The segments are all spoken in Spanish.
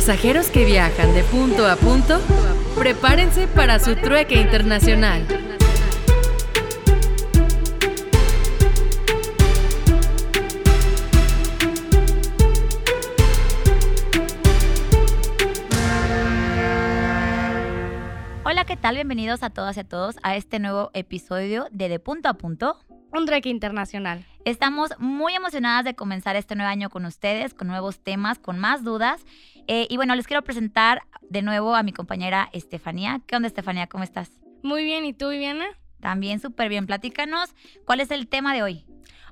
Pasajeros que viajan de punto a punto, prepárense para su trueque internacional. Hola, ¿qué tal? Bienvenidos a todas y a todos a este nuevo episodio de De Punto a Punto. Un trueque internacional. Estamos muy emocionadas de comenzar este nuevo año con ustedes, con nuevos temas, con más dudas. Eh, y bueno, les quiero presentar de nuevo a mi compañera Estefanía. ¿Qué onda, Estefanía? ¿Cómo estás? Muy bien, ¿y tú, Viviana? También súper bien. Platícanos, ¿cuál es el tema de hoy?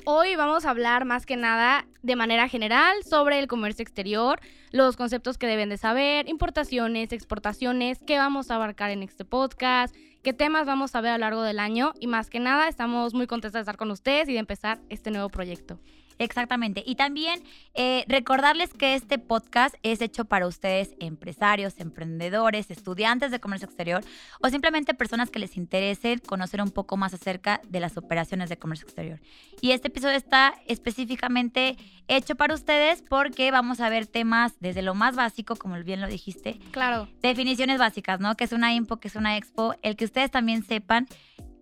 Hoy vamos a hablar más que nada de manera general sobre el comercio exterior, los conceptos que deben de saber, importaciones, exportaciones, qué vamos a abarcar en este podcast, qué temas vamos a ver a lo largo del año y más que nada estamos muy contentos de estar con ustedes y de empezar este nuevo proyecto. Exactamente. Y también eh, recordarles que este podcast es hecho para ustedes, empresarios, emprendedores, estudiantes de comercio exterior o simplemente personas que les interese conocer un poco más acerca de las operaciones de comercio exterior. Y este episodio está específicamente hecho para ustedes porque vamos a ver temas desde lo más básico, como bien lo dijiste. Claro. Definiciones básicas, ¿no? Que es una info, que es una expo, el que ustedes también sepan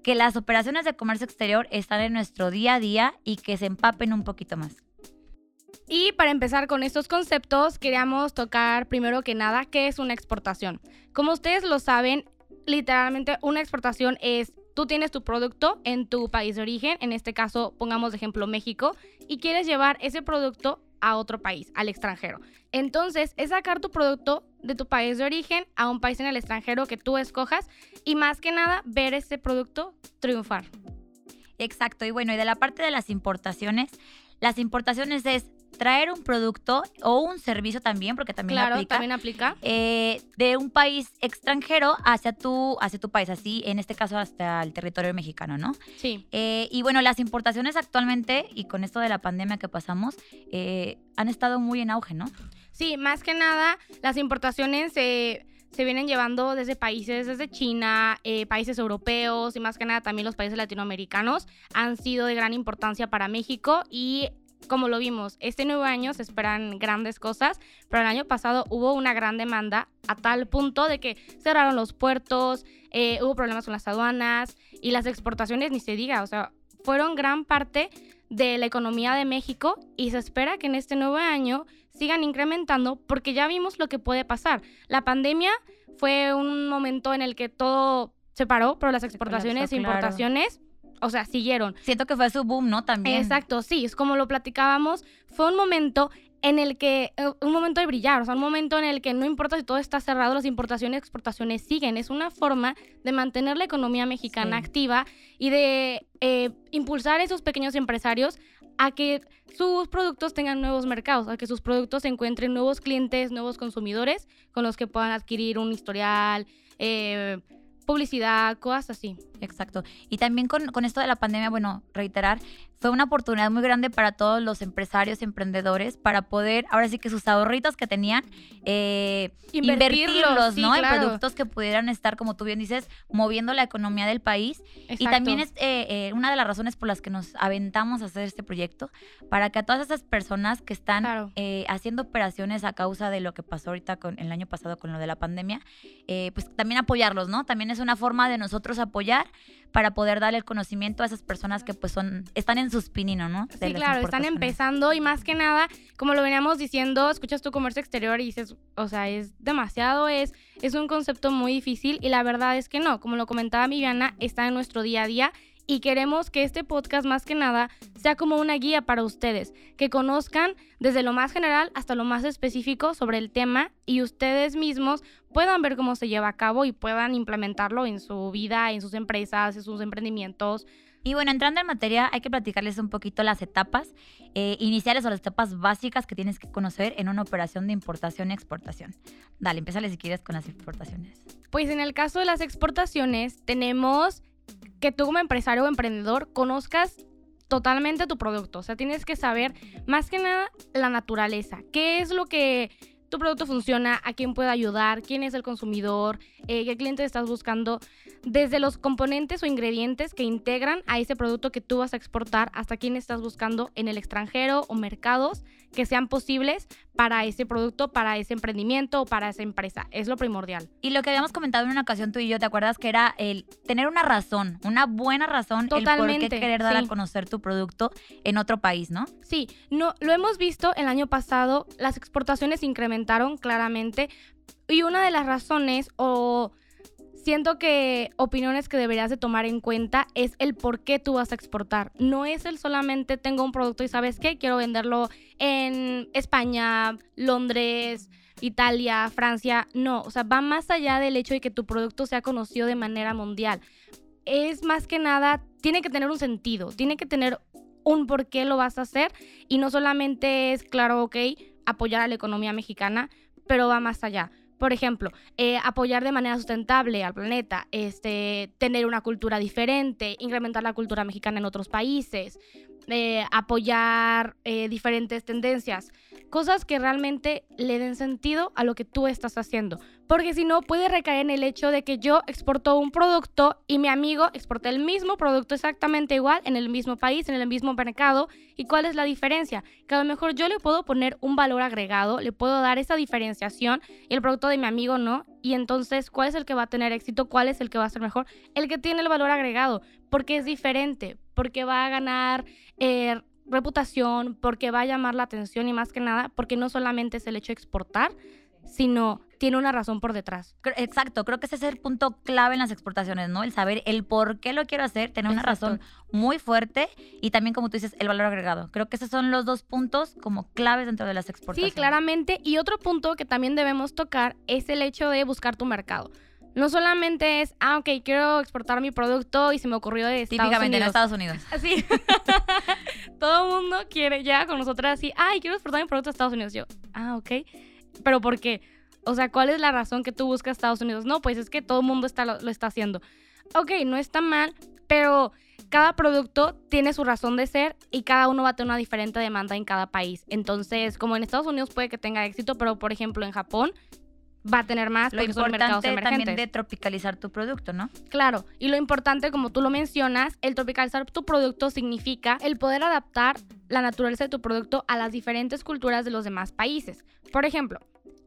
que las operaciones de comercio exterior están en nuestro día a día y que se empapen un poquito más. Y para empezar con estos conceptos, queríamos tocar primero que nada qué es una exportación. Como ustedes lo saben, literalmente una exportación es tú tienes tu producto en tu país de origen, en este caso pongamos de ejemplo México, y quieres llevar ese producto a otro país, al extranjero. Entonces, es sacar tu producto de tu país de origen a un país en el extranjero que tú escojas y más que nada ver ese producto triunfar. Exacto, y bueno, y de la parte de las importaciones, las importaciones es traer un producto o un servicio también, porque también claro, aplica, también aplica. eh, de un país extranjero hacia tu, hacia tu país, así en este caso hasta el territorio mexicano, ¿no? Sí. Eh, y bueno, las importaciones actualmente, y con esto de la pandemia que pasamos, eh, han estado muy en auge, ¿no? Sí, más que nada, las importaciones se se vienen llevando desde países, desde China, eh, países europeos y más que nada también los países latinoamericanos han sido de gran importancia para México y como lo vimos, este nuevo año se esperan grandes cosas, pero el año pasado hubo una gran demanda a tal punto de que cerraron los puertos, eh, hubo problemas con las aduanas y las exportaciones ni se diga, o sea, fueron gran parte de la economía de México y se espera que en este nuevo año sigan incrementando porque ya vimos lo que puede pasar. La pandemia fue un momento en el que todo se paró, pero las exportaciones e importaciones, o sea, siguieron. Siento que fue su boom, ¿no? También. Exacto, sí, es como lo platicábamos, fue un momento en el que, eh, un momento de brillar, o sea, un momento en el que no importa si todo está cerrado, las importaciones y exportaciones siguen. Es una forma de mantener la economía mexicana Sí. activa y de eh, impulsar a esos pequeños empresarios a que sus productos tengan nuevos mercados, a que sus productos encuentren nuevos clientes, nuevos consumidores con los que puedan adquirir un historial, eh, publicidad, cosas así. Exacto. Y también con, con esto de la pandemia, bueno, reiterar, fue una oportunidad muy grande para todos los empresarios, emprendedores, para poder, ahora sí que sus ahorritos que tenían, eh, Invertirlos, invertirlos, sí, ¿no? En productos que pudieran estar, como tú bien dices, moviendo la economía del país. Y Exacto. también es eh, eh, una de las razones por las que nos aventamos a hacer este proyecto, para que a todas esas personas que están Claro. eh, haciendo operaciones a causa de lo que pasó ahorita con el año pasado con lo de la pandemia, eh, pues también apoyarlos, ¿no? También es una forma de nosotros apoyar para poder darle el conocimiento a esas personas que pues son, están en sus pininos, ¿no? De Sí, claro, están empezando y más que nada, como lo veníamos diciendo, escuchas tu comercio exterior y dices, o sea, es demasiado, es, es un concepto muy difícil y la verdad es que no, como lo comentaba Viviana, está en nuestro día a día y queremos que este podcast más que nada sea como una guía para ustedes, que conozcan desde lo más general hasta lo más específico sobre el tema y ustedes mismos puedan ver cómo se lleva a cabo y puedan implementarlo en su vida, en sus empresas, en sus emprendimientos. Y bueno, entrando en materia, hay que platicarles un poquito las etapas eh, iniciales o las etapas básicas que tienes que conocer en una operación de importación y exportación. Dale, empiezale si quieres con las exportaciones. Pues en el caso de las exportaciones, tenemos que tú como empresario o emprendedor conozcas totalmente tu producto. O sea, tienes que saber más que nada la naturaleza. ¿Qué es lo que tu producto funciona, a quién puede ayudar, quién es el consumidor, eh, qué cliente estás buscando, desde los componentes o ingredientes que integran a ese producto que tú vas a exportar hasta quién estás buscando en el extranjero o mercados que sean posibles para ese producto, para ese emprendimiento o para esa empresa. Es lo primordial. Y lo que habíamos comentado en una ocasión tú y yo, ¿te acuerdas que era el tener una razón, una buena razón, Totalmente, el por qué querer dar sí. a conocer tu producto en otro país, ¿no? Sí, no, lo hemos visto el año pasado, las exportaciones se incrementaron claramente y una de las razones o siento que opiniones que deberías de tomar en cuenta es el por qué tú vas a exportar. No es el solamente tengo un producto y sabes qué, quiero venderlo en España, Londres, Italia, Francia. No, o sea, va más allá del hecho de que tu producto sea conocido de manera mundial. Es más que nada, tiene que tener un sentido, tiene que tener un por qué lo vas a hacer y no solamente es, claro, ok, apoyar a la economía mexicana, pero va más allá. Por ejemplo, eh, apoyar de manera sustentable al planeta, este, tener una cultura diferente, incrementar la cultura mexicana en otros países, eh, apoyar eh, diferentes tendencias, cosas que realmente le den sentido a lo que tú estás haciendo. Porque si no, puede recaer en el hecho de que yo exporto un producto y mi amigo exporta el mismo producto exactamente igual en el mismo país, en el mismo mercado. ¿Y cuál es la diferencia? Que a lo mejor yo le puedo poner un valor agregado, le puedo dar esa diferenciación y el producto de mi amigo no. Y entonces, ¿cuál es el que va a tener éxito? ¿Cuál es el que va a ser mejor? El que tiene el valor agregado, porque es diferente, porque va a ganar eh, reputación, porque va a llamar la atención y más que nada, porque no solamente es el hecho de exportar, sino tiene una razón por detrás. Exacto, creo que ese es el punto clave en las exportaciones, ¿no? El saber el por qué lo quiero hacer, tener una Exacto. razón muy fuerte y también, como tú dices, el valor agregado. Creo que esos son los dos puntos como claves dentro de las exportaciones. Sí, claramente. Y otro punto que también debemos tocar es el hecho de buscar tu mercado. No solamente es, ah, ok, quiero exportar mi producto y se me ocurrió de Estados Típicamente en Unidos. Estados Unidos. Así. Todo el mundo quiere, llega con nosotras así, ay, quiero exportar mi producto a Estados Unidos. Yo, ah, ok. Pero ¿por qué? O sea, ¿cuál es la razón que tú buscas Estados Unidos? No, pues es que todo el mundo está, lo, lo está haciendo. Ok, no está mal, pero cada producto tiene su razón de ser y cada uno va a tener una diferente demanda en cada país. Entonces, como en Estados Unidos puede que tenga éxito, pero por ejemplo en Japón va a tener más Lo porque son mercados importante emergentes. también de tropicalizar tu producto, ¿no? Claro, y lo importante, como tú lo mencionas, el tropicalizar tu producto significa el poder adaptar la naturaleza de tu producto a las diferentes culturas de los demás países. Por ejemplo,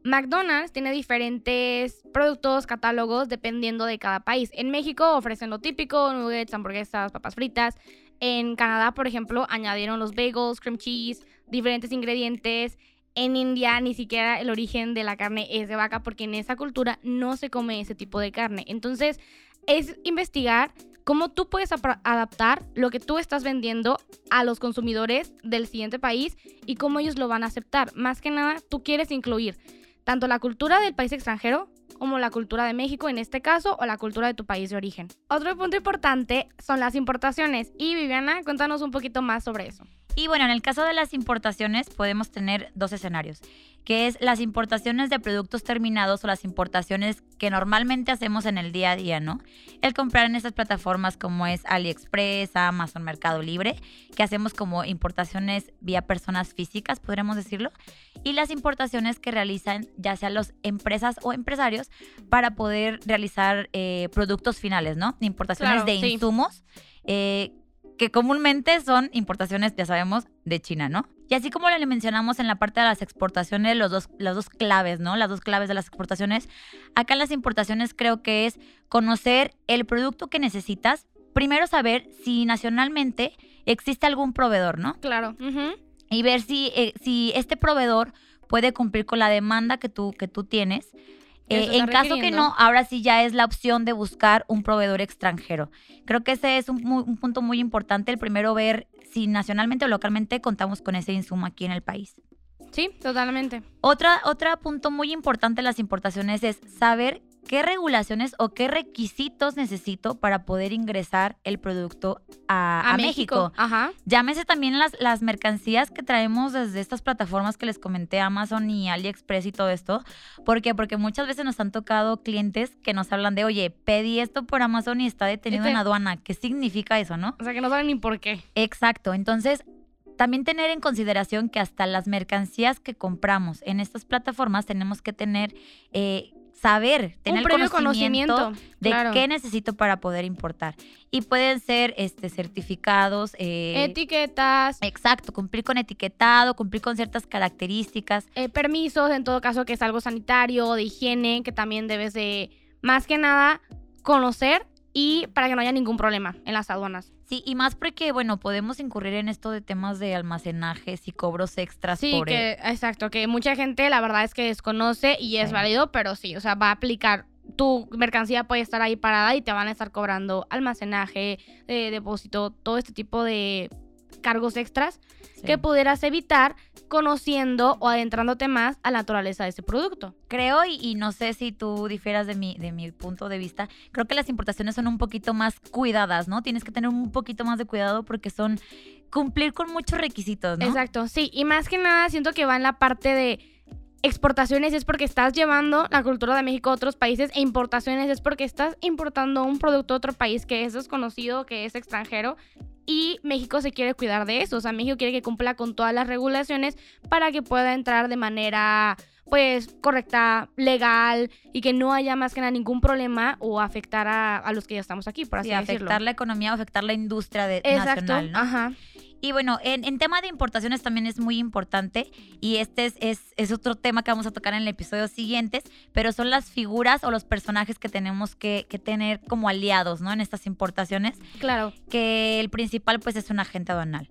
McDonald's tiene diferentes productos, catálogos, dependiendo de cada país. En México ofrecen lo típico, nuggets, hamburguesas, papas fritas. En Canadá, por ejemplo, añadieron los bagels, cream cheese, diferentes ingredientes. En India ni siquiera el origen de la carne es de vaca porque en esa cultura no se come ese tipo de carne. Entonces, es investigar cómo tú puedes adaptar lo que tú estás vendiendo a los consumidores del siguiente país y cómo ellos lo van a aceptar. Más que nada, tú quieres incluir tanto la cultura del país extranjero como la cultura de México en este caso o la cultura de tu país de origen. Otro punto importante son las importaciones y Viviana, cuéntanos un poquito más sobre eso. Y bueno, en el caso de las importaciones podemos tener dos escenarios, que es las importaciones de productos terminados o las importaciones que normalmente hacemos en el día a día, ¿no? El comprar en esas plataformas como es AliExpress, Amazon, Mercado Libre, que hacemos como importaciones vía personas físicas, podríamos decirlo, y las importaciones que realizan ya sea las empresas o empresarios para poder realizar eh, productos finales, ¿no? Importaciones Claro, de sí. insumos. eh, que comúnmente son importaciones, ya sabemos, de China, ¿no? Y así como le mencionamos en la parte de las exportaciones, los dos, las dos claves, ¿no? Las dos claves de las exportaciones. Acá en las importaciones creo que es conocer el producto que necesitas. Primero saber si nacionalmente existe algún proveedor, ¿no? Claro. Y ver si, eh, si este proveedor puede cumplir con la demanda que tú, que tú tienes. Eh, en caso que no, ahora sí ya es la opción de buscar un proveedor extranjero. Creo que ese es un, un punto muy importante. El primero, ver si nacionalmente o localmente contamos con ese insumo aquí en el país. Sí, totalmente. Otra, otro punto muy importante en las importaciones es saber qué regulaciones o qué requisitos necesito para poder ingresar el producto a, a México. Ajá. Llámese también las, las mercancías que traemos desde estas plataformas que les comenté, Amazon y AliExpress y todo esto. ¿Por qué? Porque muchas veces nos han tocado clientes que nos hablan de, oye, pedí esto por Amazon y está detenido Este- en aduana. ¿Qué significa eso, no? O sea, que no saben ni por qué. Exacto. Entonces, también tener en consideración que hasta las mercancías que compramos en estas plataformas tenemos que tener eh, saber, tener previo conocimiento, conocimiento, de claro. qué necesito para poder importar. Y pueden ser este, certificados. eh, Etiquetas, exacto, cumplir con etiquetado, cumplir con ciertas características. eh, permisos, en todo caso que es algo sanitario, de higiene, que también debes de, más que nada, conocer y para que no haya ningún problema en las aduanas. Sí, y más porque, bueno, podemos incurrir en esto de temas de almacenajes y cobros extras Sí, por que, exacto, que mucha gente la verdad es que desconoce y es Sí. válido, pero sí, o sea, va a aplicar. Tu mercancía puede estar ahí parada y te van a estar cobrando almacenaje, eh, depósito, todo este tipo de cargos extras Sí. que pudieras evitar conociendo o adentrándote más a la naturaleza de ese producto. Creo, y, y no sé si tú difieras de mi, de mi punto de vista, creo que las importaciones son un poquito más cuidadas, ¿no? Tienes que tener un poquito más de cuidado porque son cumplir con muchos requisitos, ¿no? Exacto, sí, y más que nada siento que va en la parte de exportaciones es porque estás llevando la cultura de México a otros países e importaciones es porque estás importando un producto de otro país que es desconocido, que es extranjero y México se quiere cuidar de eso, o sea, México quiere que cumpla con todas las regulaciones para que pueda entrar de manera pues correcta, legal y que no haya más que nada ningún problema o afectar a, a los que ya estamos aquí, por así Sí, decirlo. afectar la economía o afectar la industria de, Exacto, nacional, ¿no? ajá. Y bueno, en, en tema de importaciones también es muy importante y este es, es, es otro tema que vamos a tocar en el episodio siguientes, pero son las figuras o los personajes que tenemos que, que tener como aliados, ¿no? En estas importaciones, Claro. que el principal pues es un agente aduanal.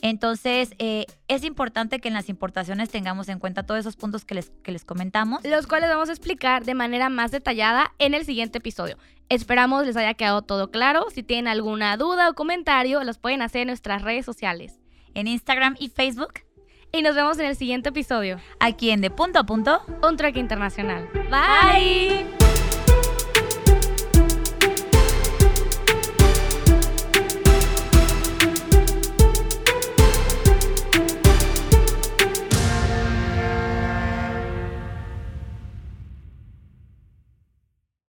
Entonces, eh, es importante que en las importaciones tengamos en cuenta todos esos puntos que les, que les comentamos. los cuales vamos a explicar de manera más detallada en el siguiente episodio. Esperamos les haya quedado todo claro. Si tienen alguna duda o comentario, los pueden hacer en nuestras redes sociales. En Instagram y Facebook, Y nos vemos en el siguiente episodio. aquí en De Punto a Punto. Un trueque internacional. Bye.